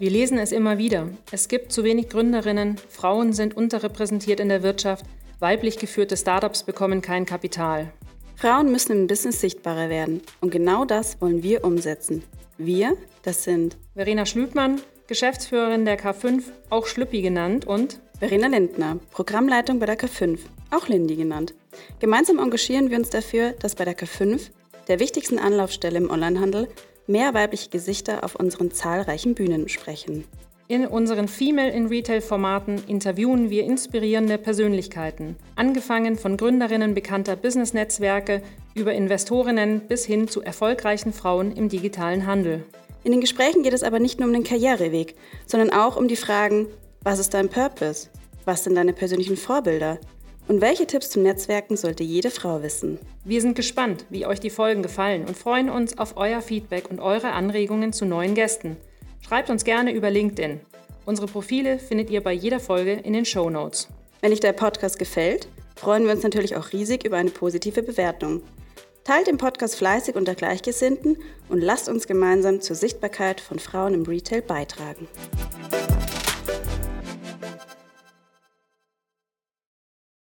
Wir lesen es immer wieder. Es gibt zu wenig Gründerinnen, Frauen sind unterrepräsentiert in der Wirtschaft, weiblich geführte Startups bekommen kein Kapital. Frauen müssen im Business sichtbarer werden und genau das wollen wir umsetzen. Wir, das sind Verena Schlübmann, Geschäftsführerin der K5, auch Schlüppi genannt, und Verena Lindner, Programmleitung bei der K5, auch Lindy genannt. Gemeinsam engagieren wir uns dafür, dass bei der K5, der wichtigsten Anlaufstelle im Onlinehandel, mehr weibliche Gesichter auf unseren zahlreichen Bühnen sprechen. In unseren Female in Retail-Formaten interviewen wir inspirierende Persönlichkeiten, angefangen von Gründerinnen bekannter Business-Netzwerke über Investorinnen bis hin zu erfolgreichen Frauen im digitalen Handel. In den Gesprächen geht es aber nicht nur um den Karriereweg, sondern auch um die Fragen, was ist dein Purpose? Was sind deine persönlichen Vorbilder? Und welche Tipps zum Netzwerken sollte jede Frau wissen? Wir sind gespannt, wie euch die Folgen gefallen und freuen uns auf euer Feedback und eure Anregungen zu neuen Gästen. Schreibt uns gerne über LinkedIn. Unsere Profile findet ihr bei jeder Folge in den Show Notes. Wenn euch der Podcast gefällt, freuen wir uns natürlich auch riesig über eine positive Bewertung. Teilt den Podcast fleißig unter Gleichgesinnten und lasst uns gemeinsam zur Sichtbarkeit von Frauen im Retail beitragen.